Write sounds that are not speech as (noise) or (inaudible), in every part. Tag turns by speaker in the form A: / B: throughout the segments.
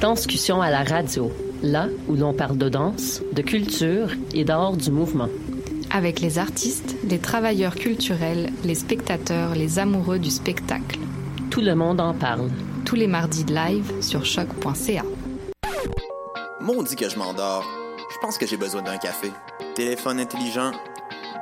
A: Danscussion à la radio, là où l'on parle de danse, de culture et d'art du mouvement.
B: Avec les artistes, les travailleurs culturels, les spectateurs, les amoureux du spectacle.
A: Tout le monde en parle.
B: Tous les mardis de live sur choc.ca.
C: Maudit que je m'endors. Je pense que j'ai besoin d'un café. Téléphone intelligent,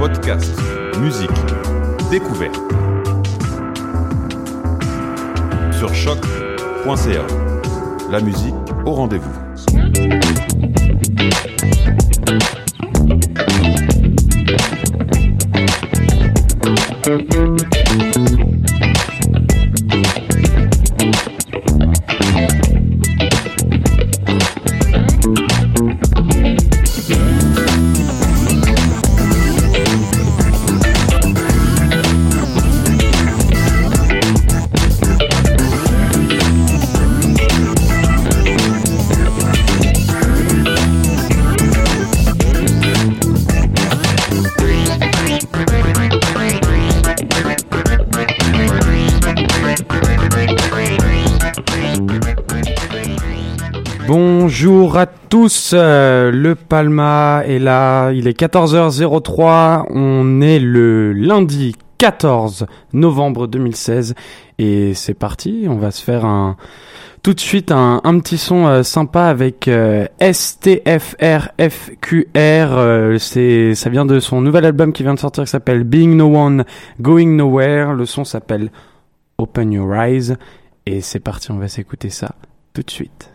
D: Podcast, musique, découverte. Sur choc.ca. La musique au rendez-vous.
E: Tous, euh, le Palma est là, il est 14h03, on est le lundi 14 novembre 2016 et c'est parti, on va se faire un tout de suite un, petit son euh, sympa avec euh, STFRFQR, euh, c'est ça vient de son nouvel album qui vient de sortir qui s'appelle Being No One Going Nowhere, le son s'appelle Open Your Eyes et c'est parti, on va s'écouter ça tout de suite.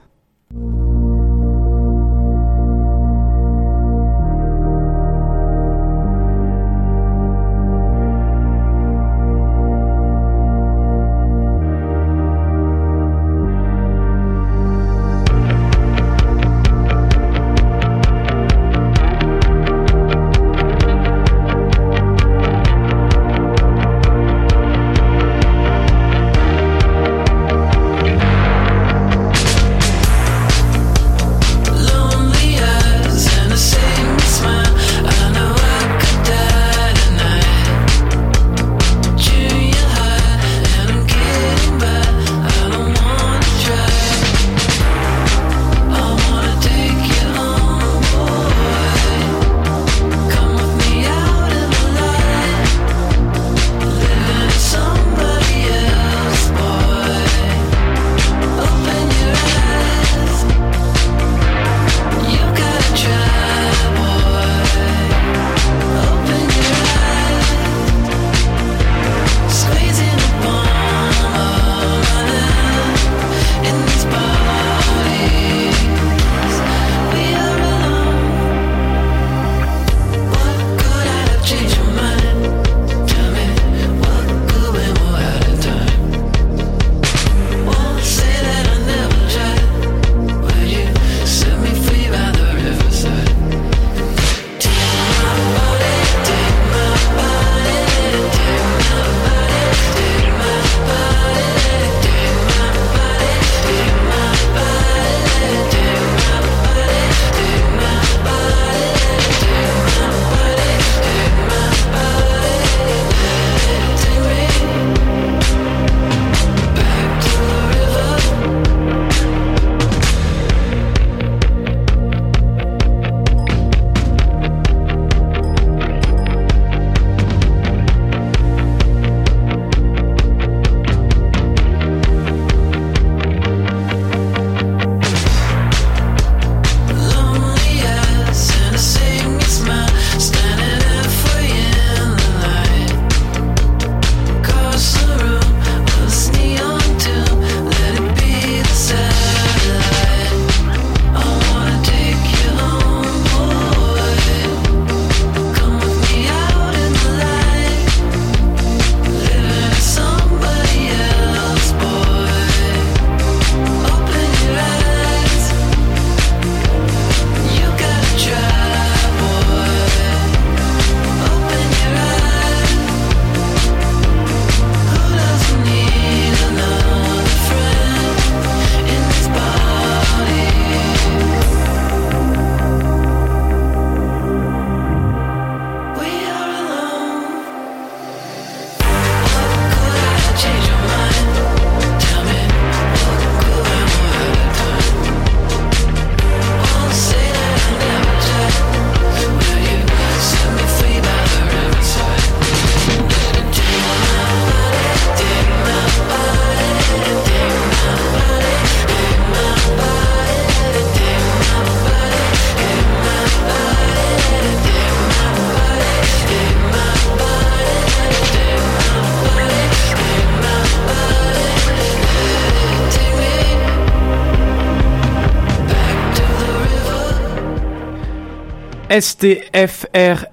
E: STFRFQR,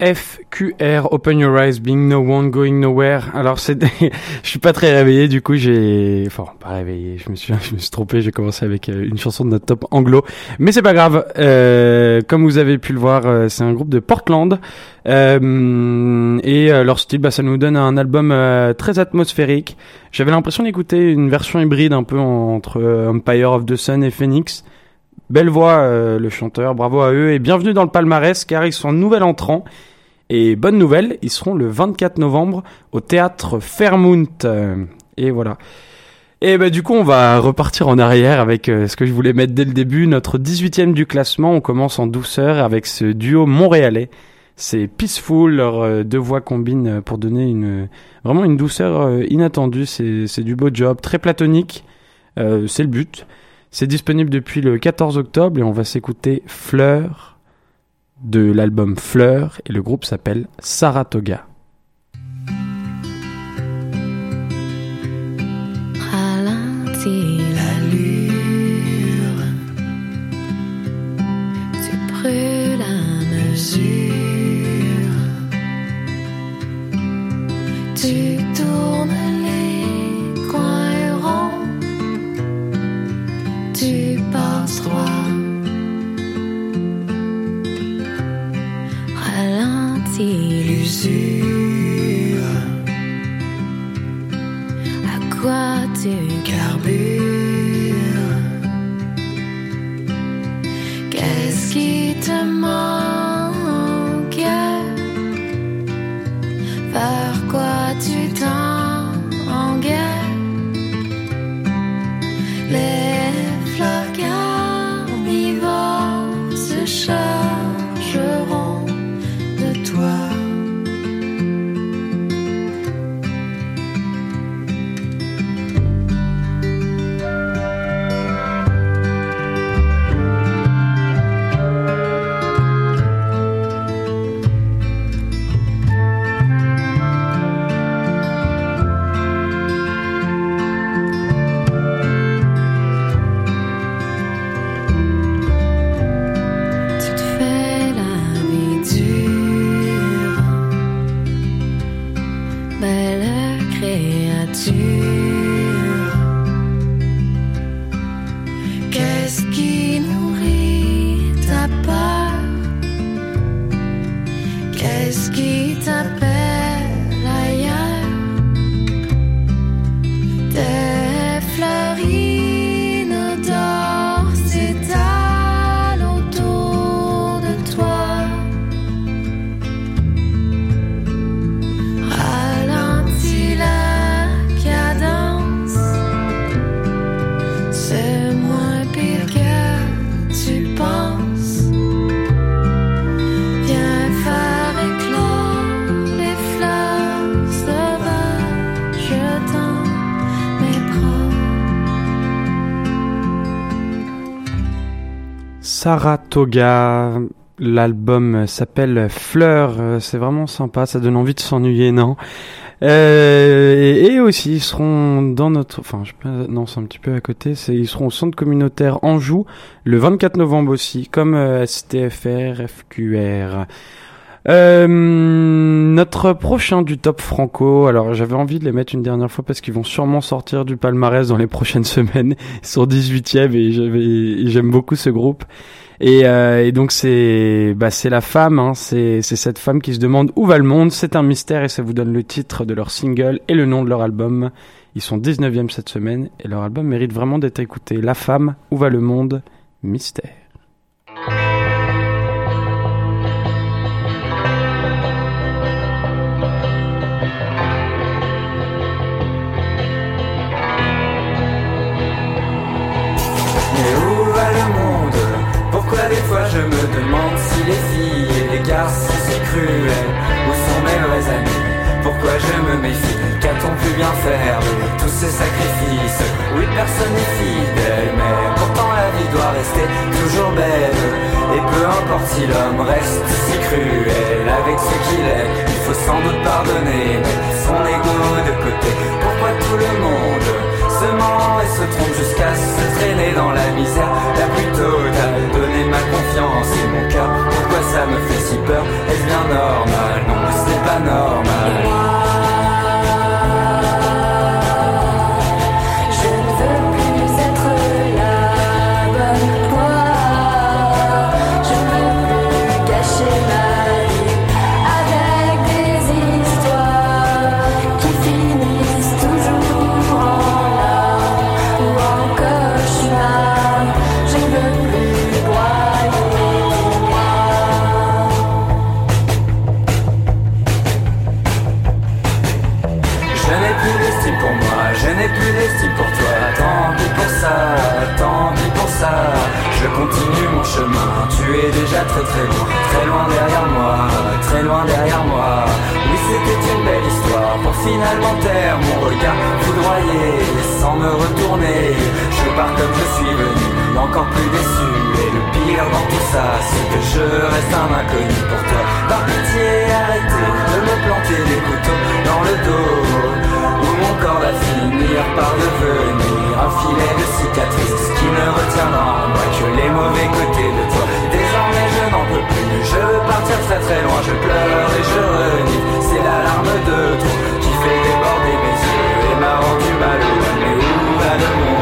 E: Open Your Eyes, Being No One, Going Nowhere. Alors c'est, (laughs) je suis pas très réveillé, du coup j'ai, enfin pas réveillé, je me suis, (laughs) je me suis trompé, j'ai commencé avec euh, une chanson de notre top anglo, mais c'est pas grave. Euh, comme vous avez pu le voir, euh, c'est un groupe de Portland euh, et euh, leur style, bah, ça nous donne un album très atmosphérique. J'avais l'impression d'écouter une version hybride un peu entre Empire of the Sun et Phoenix. Belle voix, euh, le chanteur, bravo à eux et bienvenue dans le palmarès car ils sont nouvel entrant. Et bonne nouvelle, ils seront le 24 novembre au théâtre Fairmount. Euh, et voilà. Et bah du coup, on va repartir en arrière avec euh, ce que je voulais mettre dès le début, notre 18e du classement. On commence en douceur avec ce duo montréalais. C'est Peaceful, leurs deux voix combinent pour donner une vraiment une douceur inattendue. C'est du beau job, très platonique. c'est le but. C'est disponible depuis le 14 octobre et on va s'écouter Fleur de l'album Fleur et le groupe s'appelle Saratoga. Saratoga. L'album s'appelle Fleur. C'est vraiment sympa. Ça donne envie de s'ennuyer, non? Euh, et, aussi, ils seront dans notre, enfin, je non, c'est un petit peu à côté. Ils seront au centre communautaire Anjou le 24 novembre aussi, comme euh, STFR, FQR. Euh, notre prochain du top franco, alors j'avais envie de les mettre une dernière fois parce qu'ils vont sûrement sortir du palmarès dans les prochaines (laughs) semaines. Ils sont 18e et j'aime beaucoup ce groupe. Et, euh, et donc c'est bah, c'est la femme, hein, c'est cette femme qui se demande où va le monde. C'est un mystère et ça vous donne le titre de leur single et le nom de leur album. Ils sont 19e cette semaine et leur album mérite vraiment d'être écouté. La femme, où va le monde? Mystère.
F: Pars comme je suis venu, encore plus déçu. Et le pire dans tout ça, c'est que je reste un inconnu pour toi. Par pitié, arrêtez de me planter des couteaux dans le dos. Où mon corps va finir par devenir un filet de cicatrices qui ne retiendra en moi que les mauvais côtés de toi. Désormais je n'en peux plus, je veux partir très très loin, je pleure et je renie. C'est la larme de trop qui fait déborder mes yeux et m'a rendu malheureux. Mais où va le monde?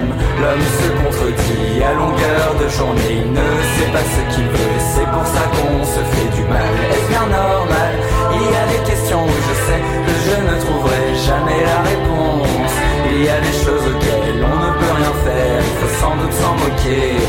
F: L'homme se contredit à longueur de journée, il ne sait pas ce qu'il veut, c'est pour ça qu'on se fait du mal. Est-ce bien normal? Il y a des questions où je sais que je ne trouverai jamais la réponse. Il y a des choses auxquelles on ne peut rien faire, il faut sans doute s'en moquer,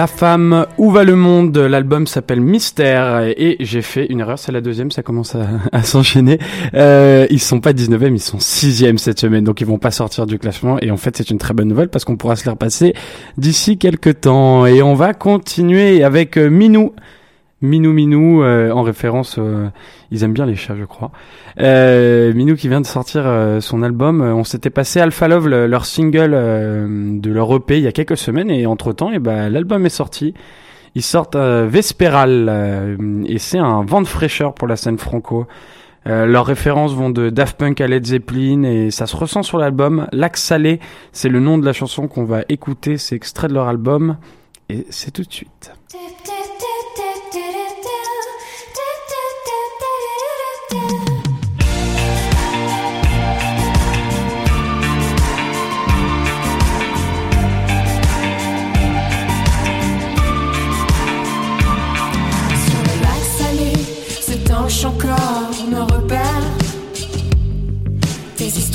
G: La
E: femme, où va le monde? L'album s'appelle Mystère et j'ai fait une erreur, c'est la deuxième, ça commence à, (laughs) s'enchaîner. Euh, ils sont pas 19e, ils sont 6e cette semaine, donc ils vont pas sortir du classement et en fait c'est une très bonne nouvelle parce qu'on pourra se les repasser d'ici quelques temps. Et on va continuer avec euh, Minou Minou Minou, euh, en référence, euh, ils aiment bien les chats, je crois. Euh, Minou qui vient de sortir euh, son album. Euh, On s'était passé Alpha Love, le- leur single euh, de leur EP, il y a quelques semaines, et entre temps, et ben l'album est sorti. Ils sortent Vesperal, et c'est un vent de fraîcheur pour la scène franco. Euh, leurs références vont de Daft Punk à Led Zeppelin et ça se ressent sur l'album. Lac Salé, c'est le nom de la chanson qu'on va écouter, c'est extrait de leur album et c'est tout de suite.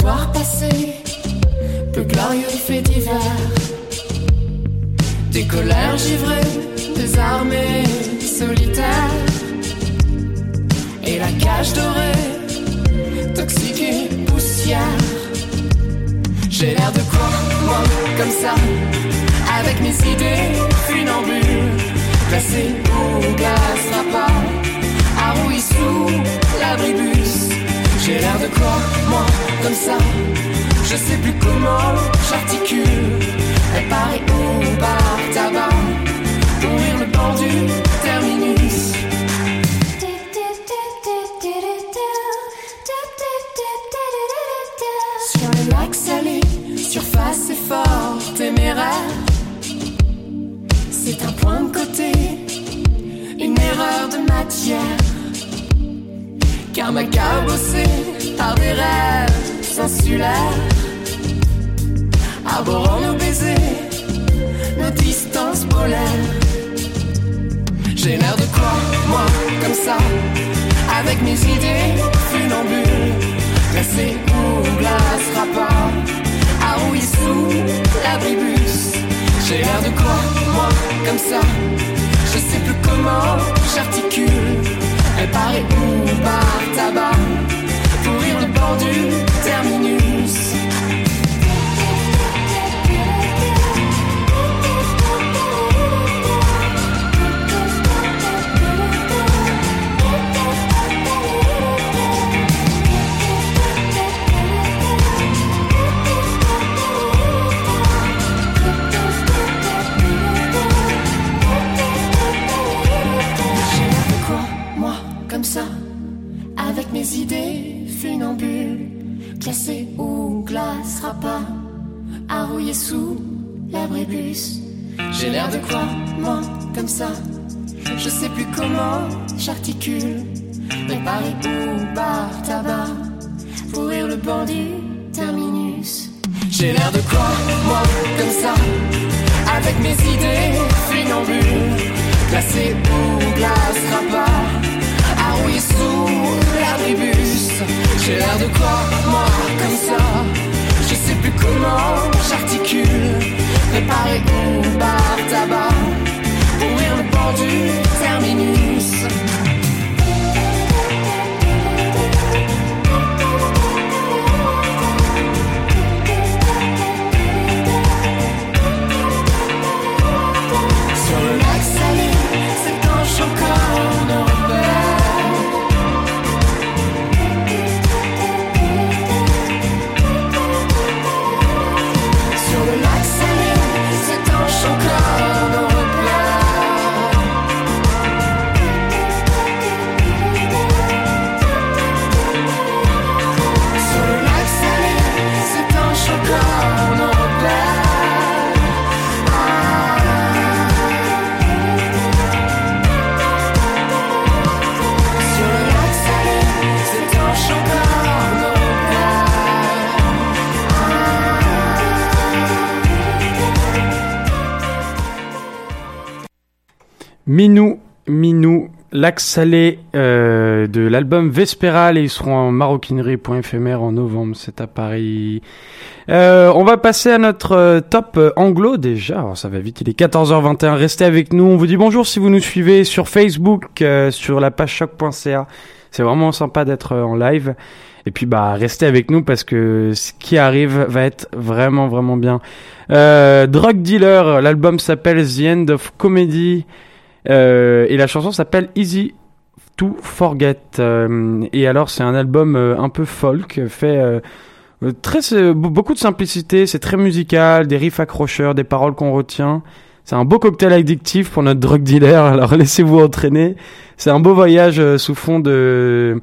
G: Histoires passées, peu glorieux faits divers. Des colères givrées, des armées solitaires. Et la cage dorée, toxique et poussière. J'ai l'air de quoi, moi, comme ça, avec mes idées funambules, placées au glace pas à rouille sous l'abribus. J'ai l'air de quoi, moi, comme ça, je sais plus comment j'articule. Paraît au bar tabac, ouvrir le banc du terminus. Sur le lac salé, surface est fort téméraire. C'est un point de côté, une erreur de matière. Car ma cabossée par des rêves insulaires. Arborant nos baisers, nos distances polaires. J'ai l'air de quoi, moi, comme ça, avec mes idées funambules, placées au glace rapport, à sous l'abribus. J'ai l'air de quoi, moi, comme ça, je sais plus comment j'articule. Paraît où par tabac, pourrir le banc du terminus. Idées funambules, classées ou glace pas à rouiller sous l'abribus. J'ai l'air de quoi, moi, comme ça, je sais plus comment j'articule, préparer ou bar tabac, pourrir le banc du terminus. J'ai l'air de quoi, moi, comme ça, avec mes idées funambules, placées ou glace pas à rouiller sous J'ai l'air de quoi, moi, comme ça, je sais plus comment j'articule, préparer ou bar tabac,
E: Minou, Minou, Lac Salé euh, de l'album Vesperal et ils seront en maroquinerie.fr en novembre, c'est à Paris. Euh, on va passer à notre euh, top euh, anglo déjà, Alors, ça va vite, il est 14h21, restez avec nous, on vous dit bonjour si vous nous suivez sur Facebook, sur la page choc.ca, c'est vraiment sympa d'être en live. Et puis bah restez avec nous parce que ce qui arrive va être vraiment vraiment bien. Drug Dealer, l'album s'appelle The End of Comedy.
H: Euh, et la chanson s'appelle Easy to Forget. Euh, et alors, c'est un album euh, un peu folk, fait très be- beaucoup de simplicité. C'est très musical, des riffs accrocheurs, des paroles qu'on retient. C'est un beau cocktail addictif pour notre drug dealer. (laughs) Alors laissez-vous entraîner. C'est un beau voyage sous fond de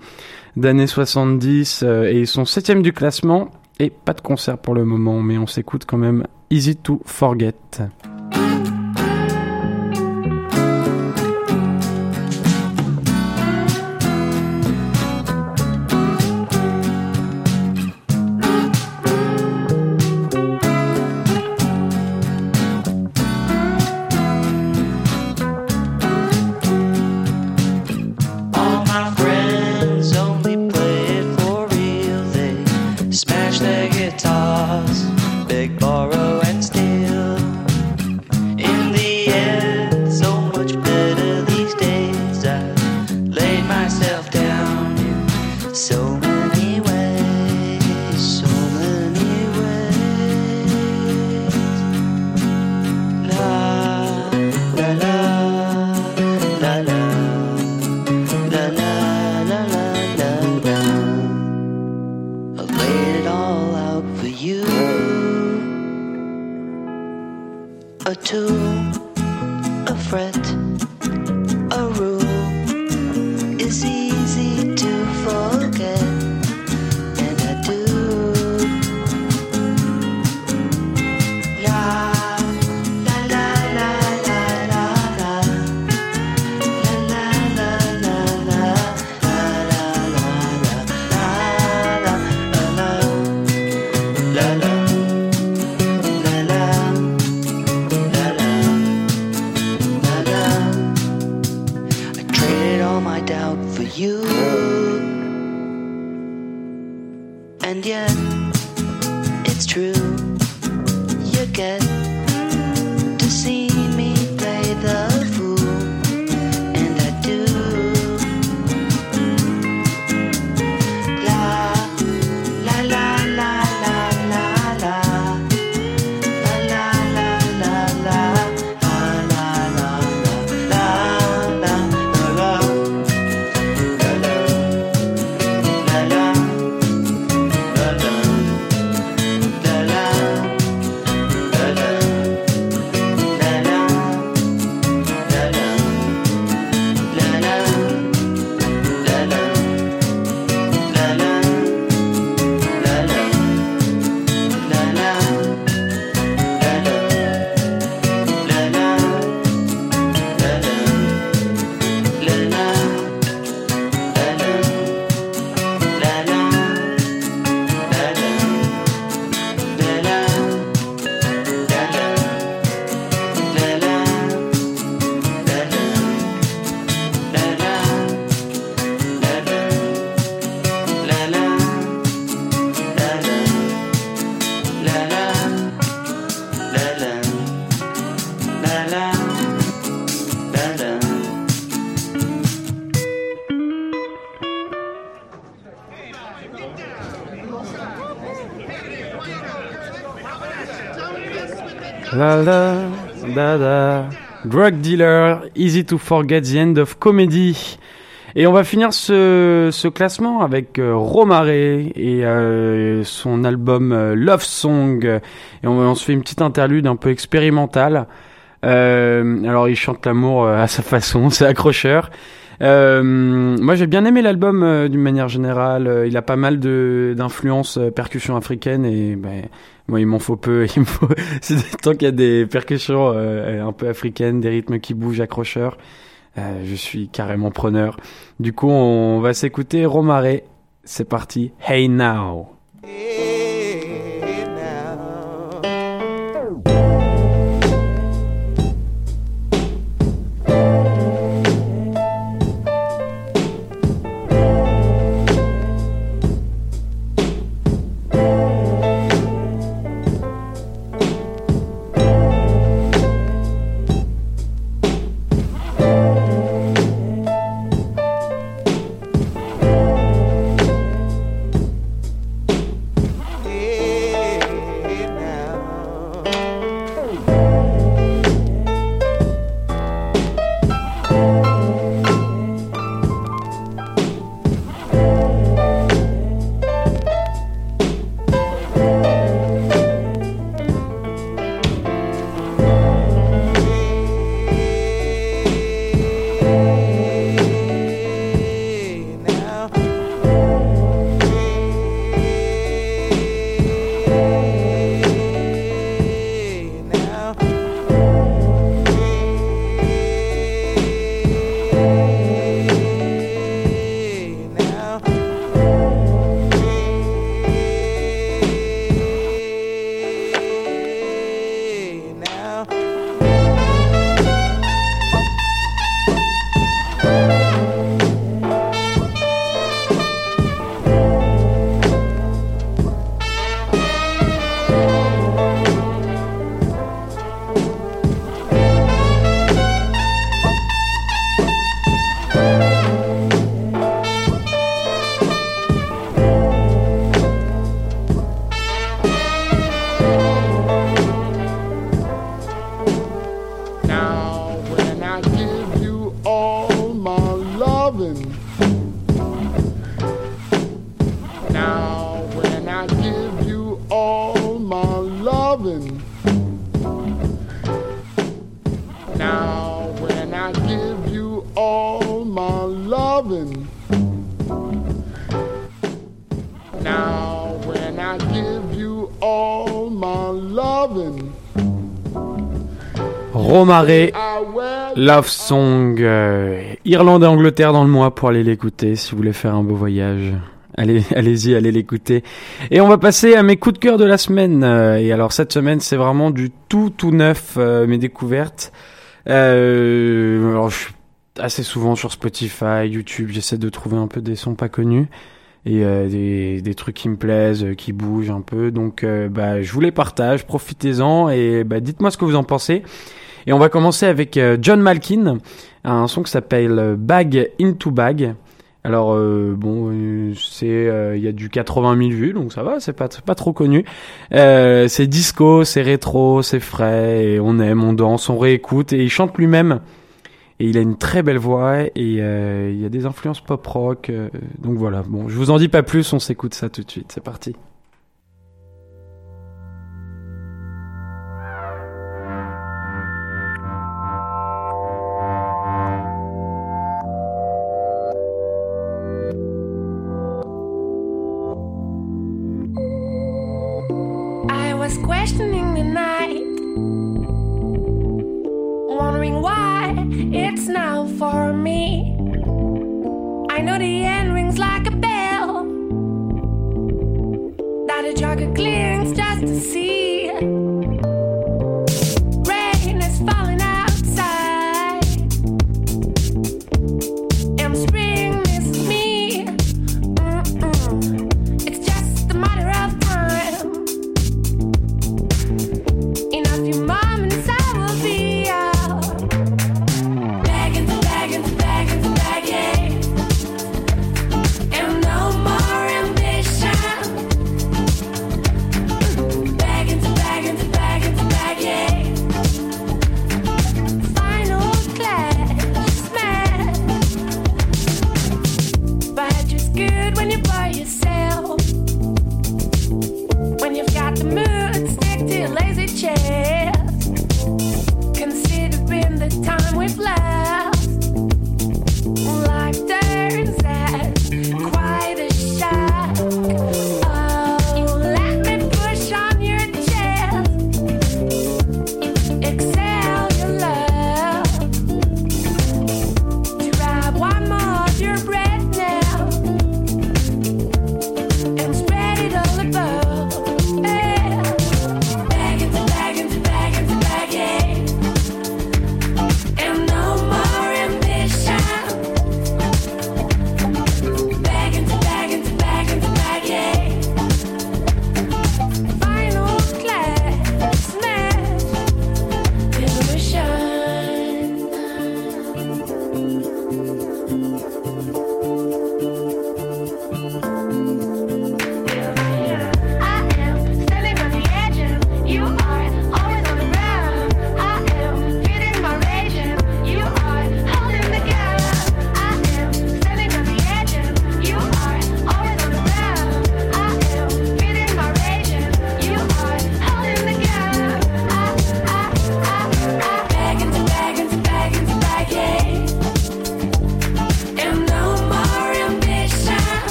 H: d'années 70 euh, et ils sont septième du classement et pas de concert pour le moment, mais on s'écoute quand même Easy to Forget. Da da. Drug dealer, easy to forget the end of comedy. Et on va finir ce, ce classement avec euh, Romaré et euh, son album euh, Love Song. Et on, on se fait une petite interlude un peu expérimentale. Euh, alors il chante l'amour euh, à sa façon, (laughs) c'est accrocheur. Euh, moi j'ai bien aimé l'album euh, d'une manière générale. Euh, Il a pas mal d'influences percussions africaines et ben moi il m'en faut peu. (laughs) Il me faut tant qu'il y a des percussions un peu africaines, des rythmes qui bougent, accrocheurs. je suis carrément preneur. Du coup on va s'écouter Romaré. C'est parti. Hey now.
E: Romare, Love Song, euh, Irlande et Angleterre dans le mois pour aller l'écouter si vous voulez faire un beau voyage. Allez, (laughs) allez-y, allez l'écouter. Et on va passer à mes coups de cœur de la semaine. Euh, Et alors cette semaine, c'est vraiment du tout tout neuf, euh, mes découvertes. Euh, alors je suis assez souvent sur Spotify, YouTube, j'essaie de trouver un peu des sons pas connus et euh, des, des trucs qui me plaisent, qui bougent un peu. Donc bah, je vous les partage, profitez-en et bah, dites-moi ce que vous en pensez. Et on va commencer avec euh, John Malkin, un son qui s'appelle euh, Bag into Bag. Alors euh, bon, c'est il y a du 80 000 vues, donc ça va, c'est pas pas trop connu. C'est disco, c'est rétro, c'est frais, et on aime, on danse, on réécoute, et il chante lui-même. Et il a une très belle voix, et il y a des influences pop rock. donc voilà, bon, je vous en dis pas plus, on s'écoute ça tout de suite, c'est parti.
I: Was questioning the night,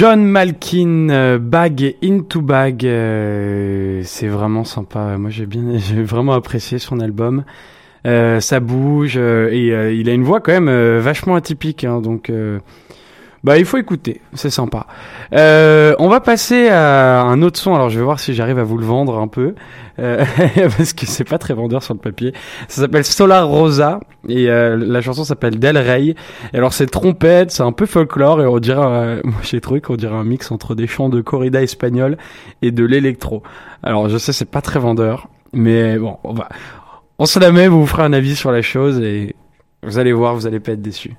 E: John Malkin, euh, Bag into Bag, euh, c'est vraiment sympa. Moi, j'ai bien, (laughs) j'ai vraiment apprécié son album. Euh, ça bouge euh, et euh, il a une voix quand même vachement atypique. hein, donc, Bah, il faut écouter, c'est sympa. Euh, on va passer à un autre son. Alors, je vais voir si j'arrive à vous le vendre un peu, euh, (laughs) parce que c'est pas très vendeur sur le papier. Ça s'appelle Solar Rosa et euh, la chanson s'appelle Del Rey. Et alors, c'est trompette, c'est un peu folklore et on dirait, (laughs) moi j'ai trouvé qu'on dirait un mix entre des chants de corrida espagnol et de l'électro. Alors, je sais, c'est pas très vendeur, mais bon, on va, on se la met, vous vous ferez un avis sur la chose et vous allez voir, vous allez pas être déçus.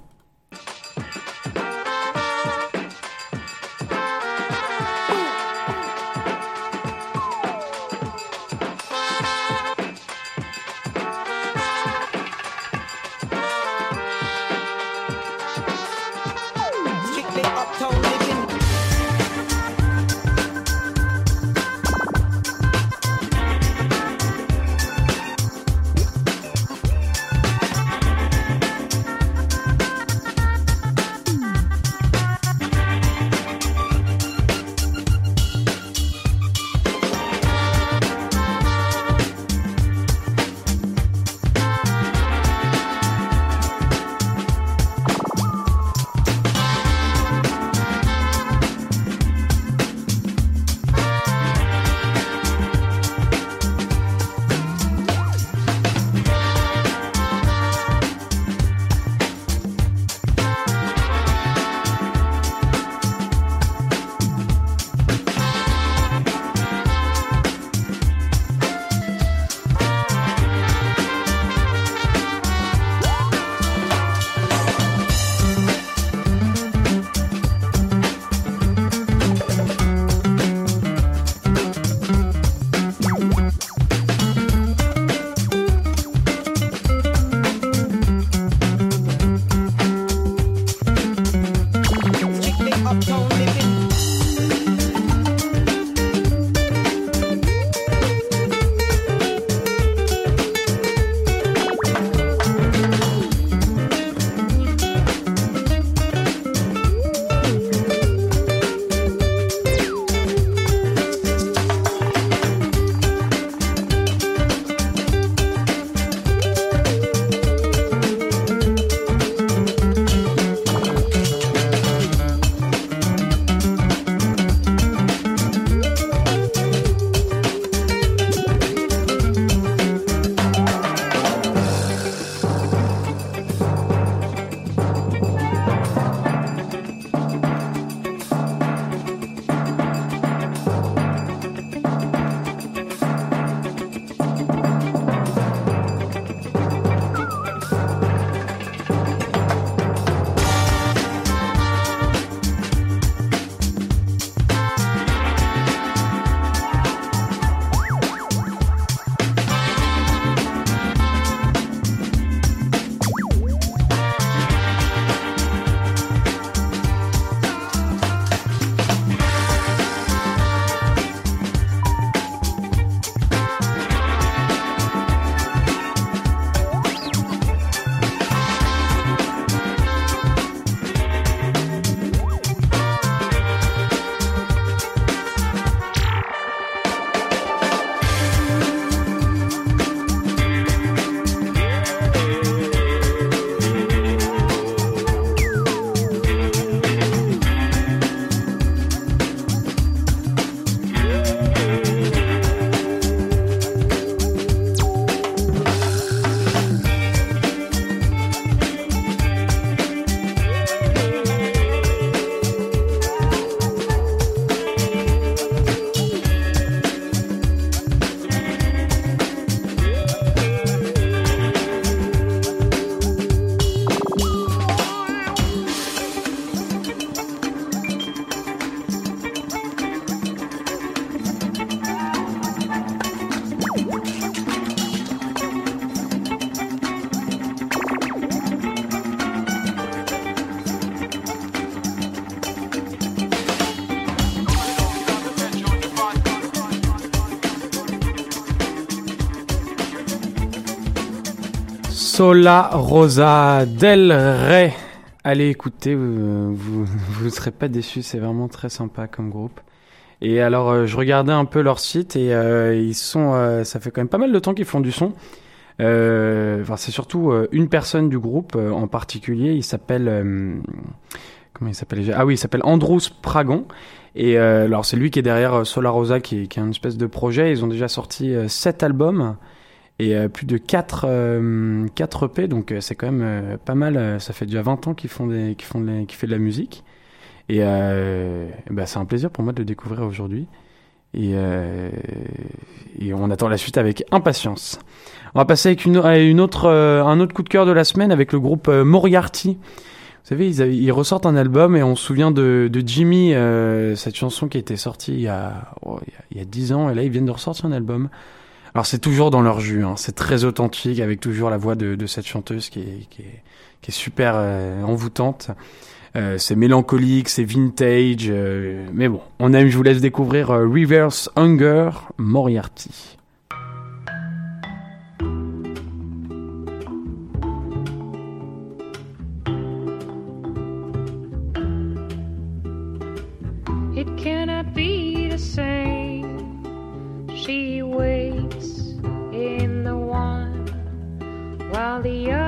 E: Sola Rosa del Rey. Allez écouter, vous, ne serez pas déçus, c'est vraiment très sympa comme groupe. Et alors, euh, je regardais un peu leur site et euh, ils sont, euh, ça fait quand même pas mal de temps qu'ils font du son. Enfin, c'est surtout une personne du groupe en particulier. Il s'appelle comment il s'appelle Ah oui, il s'appelle Andrews Pragon. Et alors c'est lui qui est derrière Solar Rosa, qui, qui est une espèce de projet. Ils ont déjà sorti 7 albums et euh, plus de 4, euh, 4 EP, donc euh, c'est quand même euh, pas mal. Ça fait déjà 20 ans qu'ils font des, qu'ils font des- qu'ils font de la musique. Et bah, c'est un plaisir pour moi de le découvrir aujourd'hui. Et, on attend la suite avec impatience. On va passer avec une, à une autre, un autre coup de cœur de la semaine avec le groupe Moriarty. Vous savez, ils, ressortent un album et on se souvient de, Jimmy, cette chanson qui été sortie il y a, oh, il y a 10 ans, et là ils viennent de ressortir un album. Alors c'est toujours dans leur jus, hein, c'est très authentique, avec toujours la voix de, de cette chanteuse qui est, qui est, qui est super euh, envoûtante. Euh, c'est mélancolique, c'est vintage, euh, mais bon, on aime, je vous laisse découvrir euh, Reverse Hunger Moriarty.
J: Jolly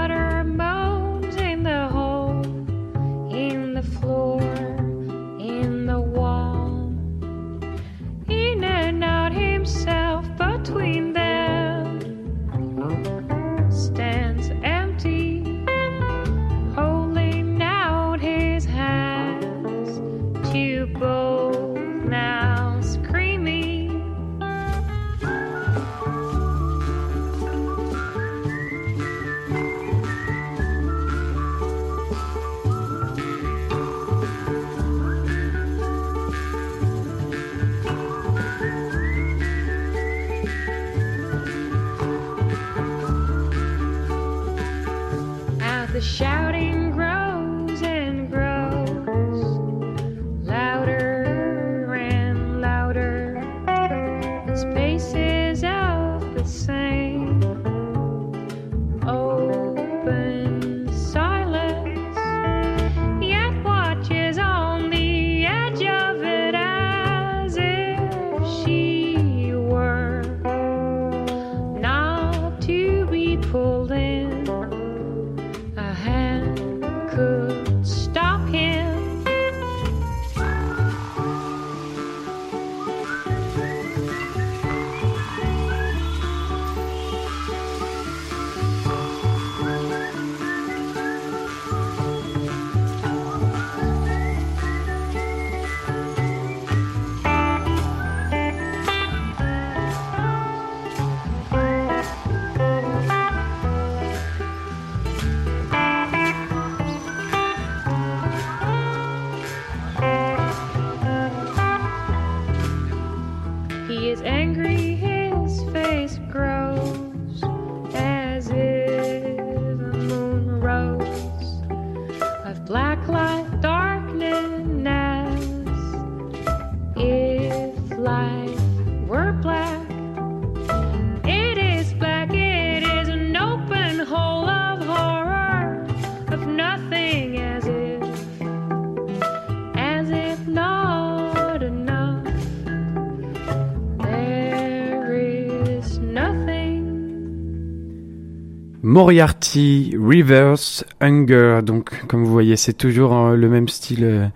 E: Moriarty, Reverse, Hunger. Donc, comme vous voyez, c'est toujours euh, le même style euh,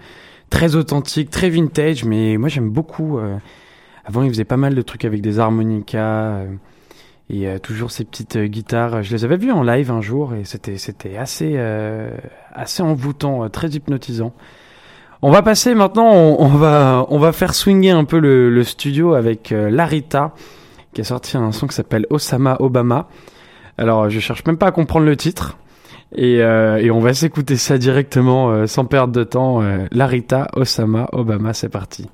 E: très authentique, très vintage, mais moi j'aime beaucoup. euh, avant, il faisait pas mal de trucs avec des harmonicas et toujours ces petites guitares. Je les avais vus en live un jour et c'était c'était assez assez envoûtant, très hypnotisant. On va passer maintenant, on, va on va faire swinger un peu le, studio avec Larita qui a sorti un son qui s'appelle Osama Obama. Alors, je cherche même pas à comprendre le titre. Et, euh, et on va s'écouter ça directement, euh, sans perdre de temps. Euh, Larita, Osama, Obama, c'est parti.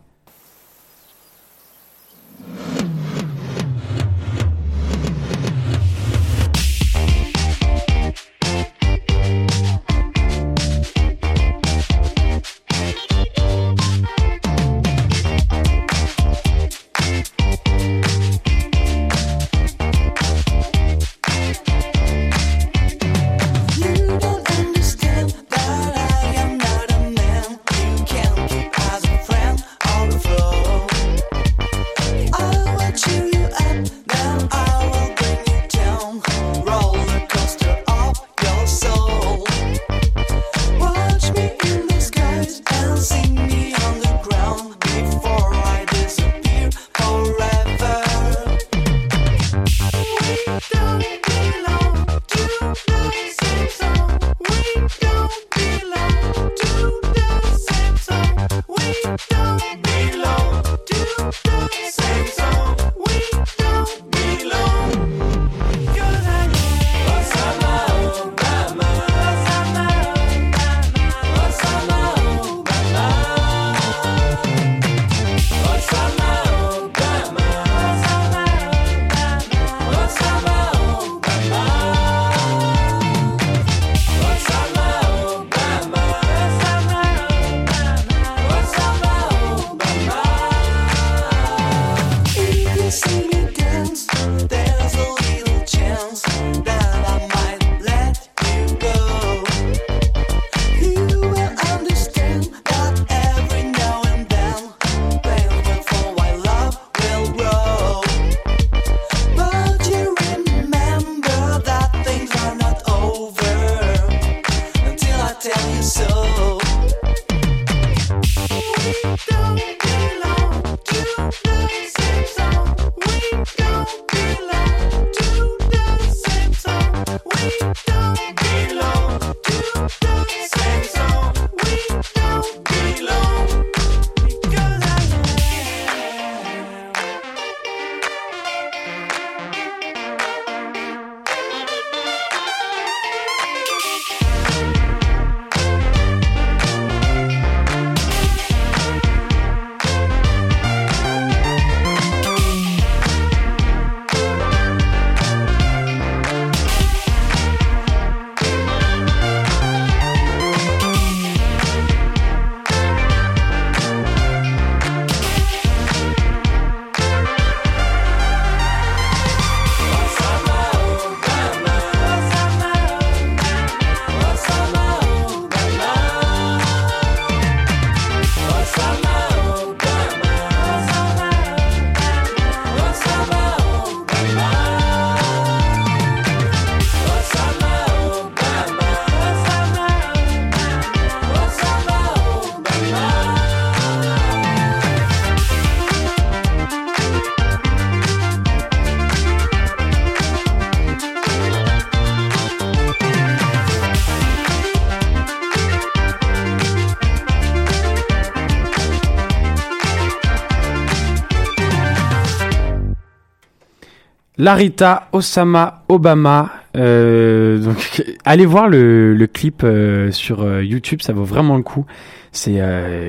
E: Larita Osama Obama. Euh, (laughs) allez voir le, clip euh, sur euh, YouTube, ça vaut vraiment le coup. C'est,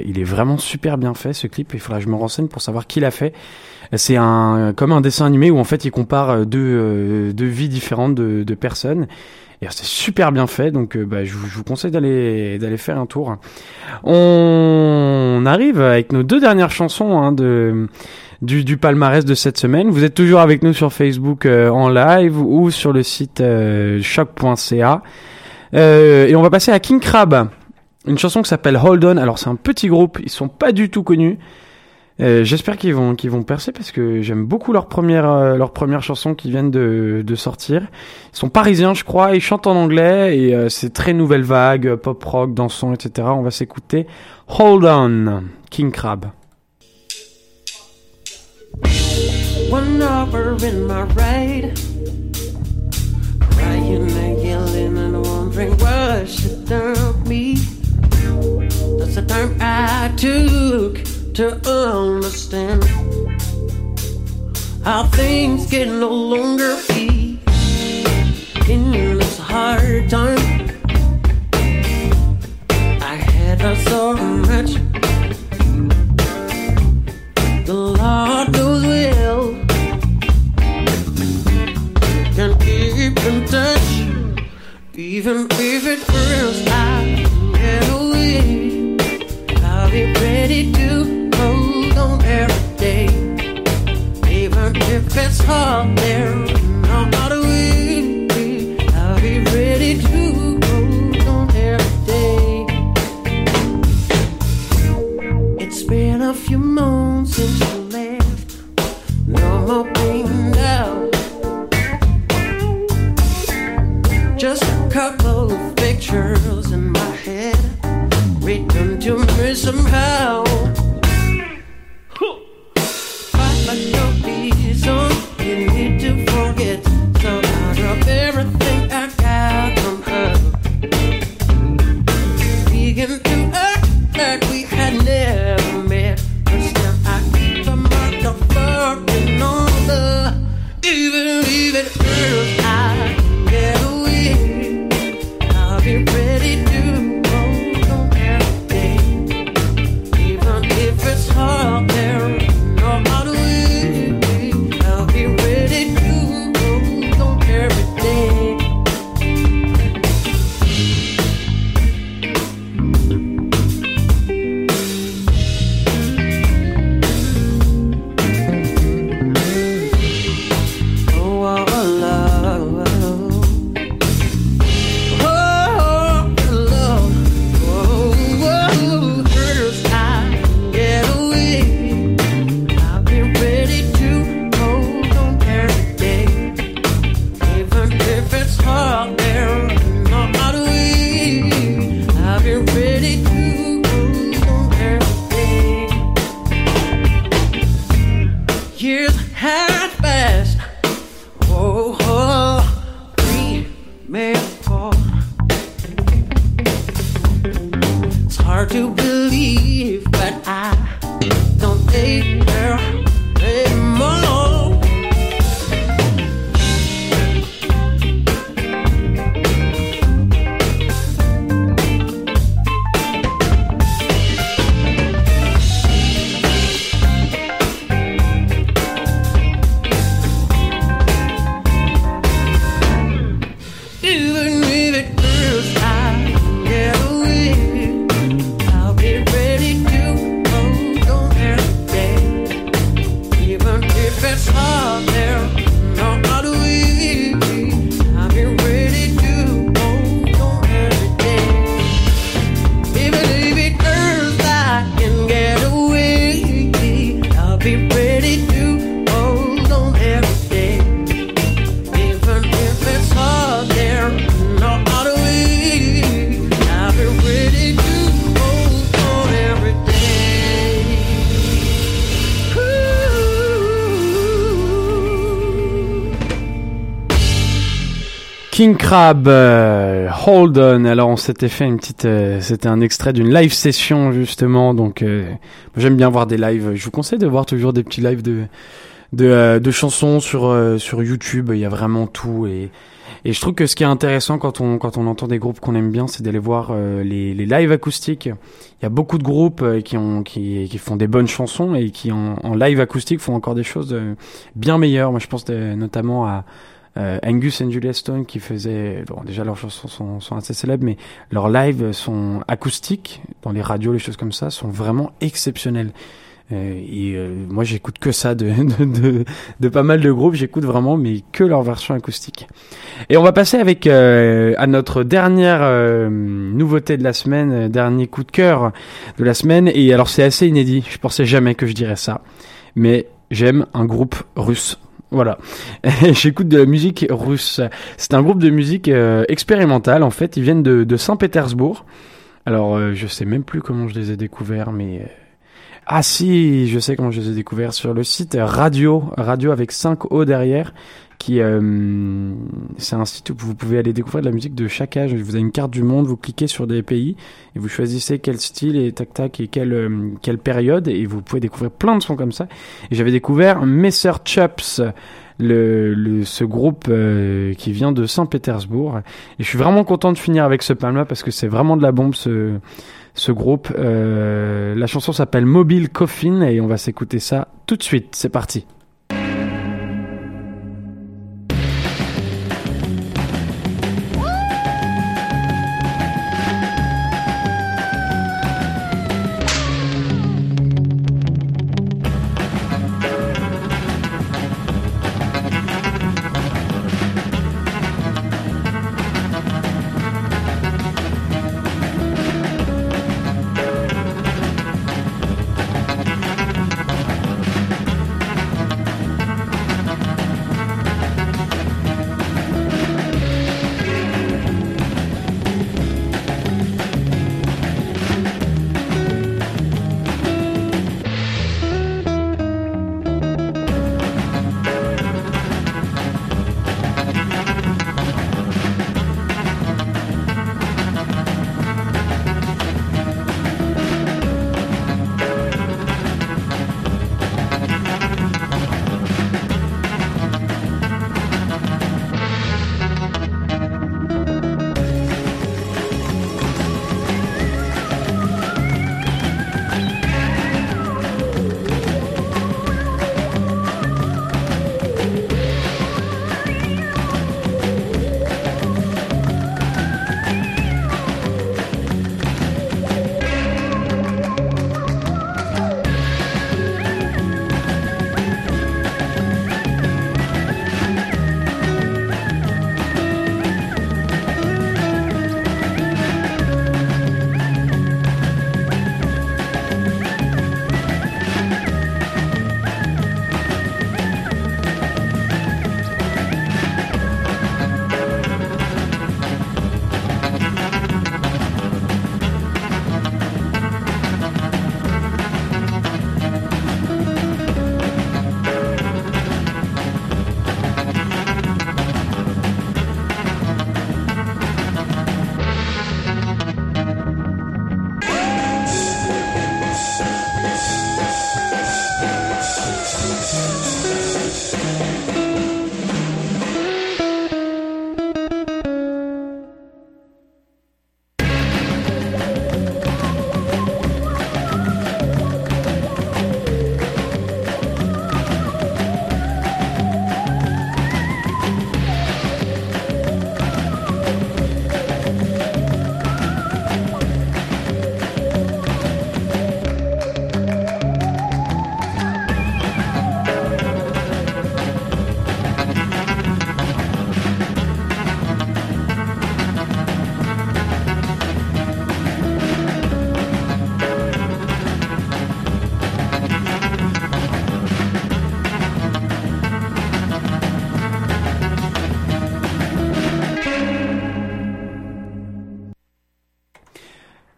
E: il est vraiment super bien fait ce clip. Il faudra que je me renseigne pour savoir qui l'a fait. C'est un comme un dessin animé où en fait il compare deux, deux vies différentes de, personnes. Et c'est super bien fait, donc bah, je, vous- je vous conseille d'aller d'aller faire un tour. On arrive avec nos deux dernières chansons hein, de du, palmarès de cette semaine. Vous êtes toujours avec nous sur Facebook euh, en live ou sur le site euh, choc.ca. Euh, et on va passer à King Crab, une chanson qui s'appelle Hold On. Alors c'est un petit groupe, ils sont pas du tout connus. Euh, J'espère qu'ils vont qu'ils vont percer parce que j'aime beaucoup leur première leur première chanson qui viennent de, sortir. Ils sont parisiens, je crois, ils chantent en anglais et c'est très nouvelle vague, pop rock, dansant, etc. On va s'écouter Hold On, King Crab.
K: One hour in my ride, crying and yelling and wondering what should done me. That's the time I took to understand how things can no longer be in this hard time. I had so much. Even if it feels like. I'll be ready to hold on every day, even if it's hard there. No I'll be ready to hold on every day. It's been a few months since curls in my head. return to me somehow.
E: King Crab, euh, Hold On. Alors on s'était fait une petite, euh, c'était un extrait d'une live session justement. Donc euh, j'aime bien voir des lives. Je vous conseille de voir toujours des petits lives de de, euh, de chansons sur euh, sur YouTube. Il y a vraiment tout et et je trouve que ce qui est intéressant quand on quand on entend des groupes qu'on aime bien, c'est d'aller voir euh, les les lives acoustiques. Il y a beaucoup de groupes qui ont qui qui font des bonnes chansons et qui en, en live acoustique font encore des choses bien meilleures. Moi je pense notamment à Angus and Julia Stone qui faisaient bon déjà leurs chansons sont, sont assez célèbres mais leurs lives sont acoustiques. Dans les radios les choses comme ça sont vraiment exceptionnels Euh, et euh, moi j'écoute que ça de, (laughs) de, de, de pas mal de groupes. J'écoute vraiment mais que leur version acoustique. Et on va passer avec euh, à notre dernière euh, nouveauté de la semaine euh, dernier coup de cœur de la semaine. Et alors c'est assez inédit. Je pensais jamais que je dirais ça. Mais j'aime un groupe russe voilà, (laughs) j'écoute de la musique russe. C'est un groupe de musique euh, expérimentale. En fait, ils viennent de, Saint-Pétersbourg. Alors, euh, je sais même plus comment je les ai découverts, mais euh, ah si, je sais comment je les ai découverts sur le site Radio, Radio avec 5 O derrière, qui euh, c'est un site où vous pouvez aller découvrir de la musique de chaque âge. Vous avez une carte du monde, vous cliquez sur des pays et vous choisissez quel style et tac tac et quelle euh, quelle période et vous pouvez découvrir plein de sons comme ça. Et j'avais découvert Messer Chups. Le, le, ce groupe euh, qui vient de Saint-Pétersbourg et je suis vraiment content de finir avec ce palma parce que c'est vraiment de la bombe ce, ce groupe euh, la chanson s'appelle Mobile Coffin et on va s'écouter ça tout de suite. C'est parti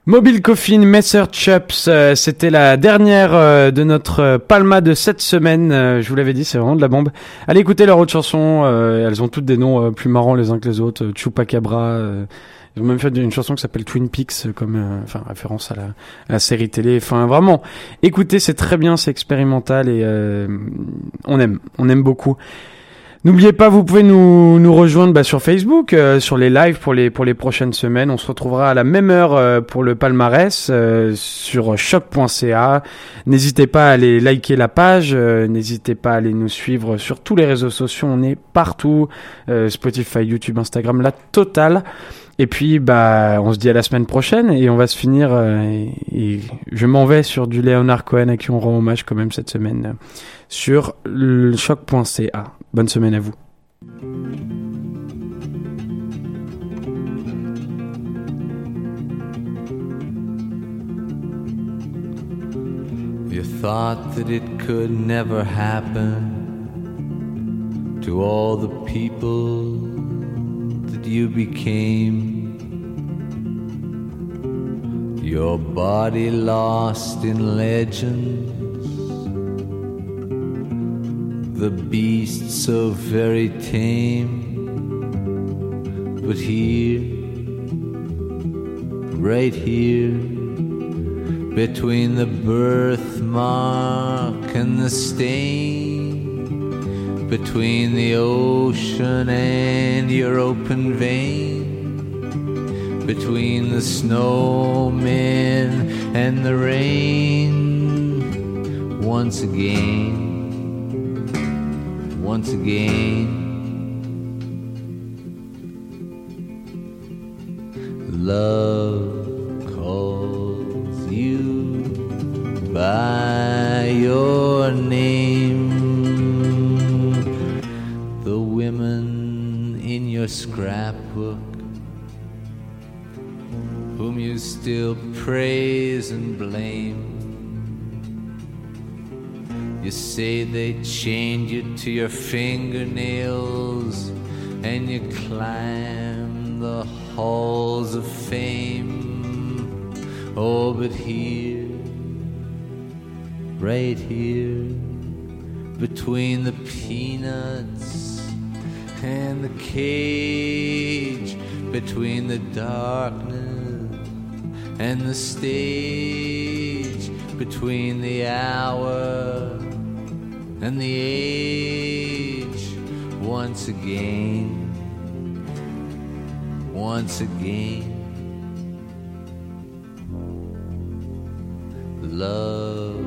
E: Mobile Coffin, Messer Chups, euh, c'était la dernière euh, de notre euh, Palma de cette semaine. Euh, je vous l'avais dit, c'est vraiment de la bombe. Allez écouter leurs autres chansons. euh, elles ont toutes des noms euh, plus marrants les uns que les autres. Chupacabra. ils ont même fait une chanson qui s'appelle Twin Peaks, comme, enfin, référence à la, à la série télé. Enfin, vraiment, écoutez, c'est très bien, c'est expérimental et on aime, on aime beaucoup. N'oubliez pas, vous pouvez nous, nous rejoindre bah, sur Facebook, euh, sur les lives pour les, pour les prochaines semaines. On se retrouvera à la même heure euh, pour le palmarès euh, sur choc.ca. N'hésitez pas à aller liker la page, euh, n'hésitez pas à aller nous suivre sur tous les réseaux sociaux. On est partout, Spotify, YouTube, Instagram, la totale. Et puis, bah, on se dit à la semaine prochaine et on va se finir. euh, et, je m'en vais sur du Leonard Cohen à qui on rend hommage quand même cette semaine euh, sur le choc.ca. Bonne semaine à vous.
L: You thought that it could never happen to all the people you became. Your body lost in legends, the beast so very tame. But here, right here, between the birthmark and the stain, between the ocean and your open vein, between the snowmen and the rain, once again, once again. Love calls you by your name. Your scrapbook, whom you still praise and blame. You say they chained you to your fingernails and you climb the halls of fame. Oh, but here, right here, between the peanuts and the cage, between the darkness and the stage, between the hour and the age, once again, once again. Love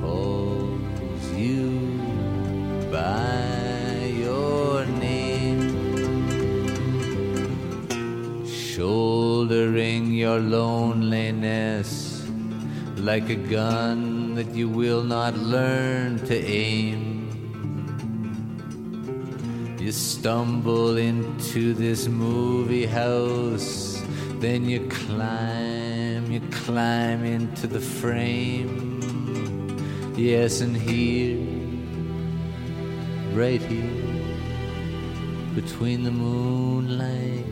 L: calls you by your loneliness like a gun that you will not learn to aim. You stumble into this movie house, then you climb, you climb into the frame. Yes, and here, right here, between the moonlight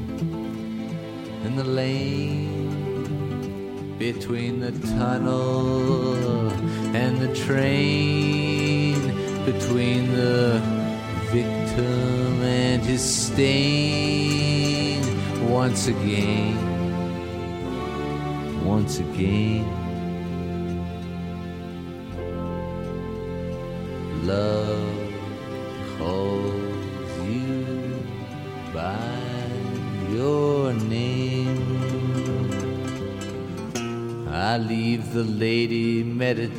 L: and the lane, between the tunnel and the train, between the victim and his stain, once again, once again. Love the lady meditating.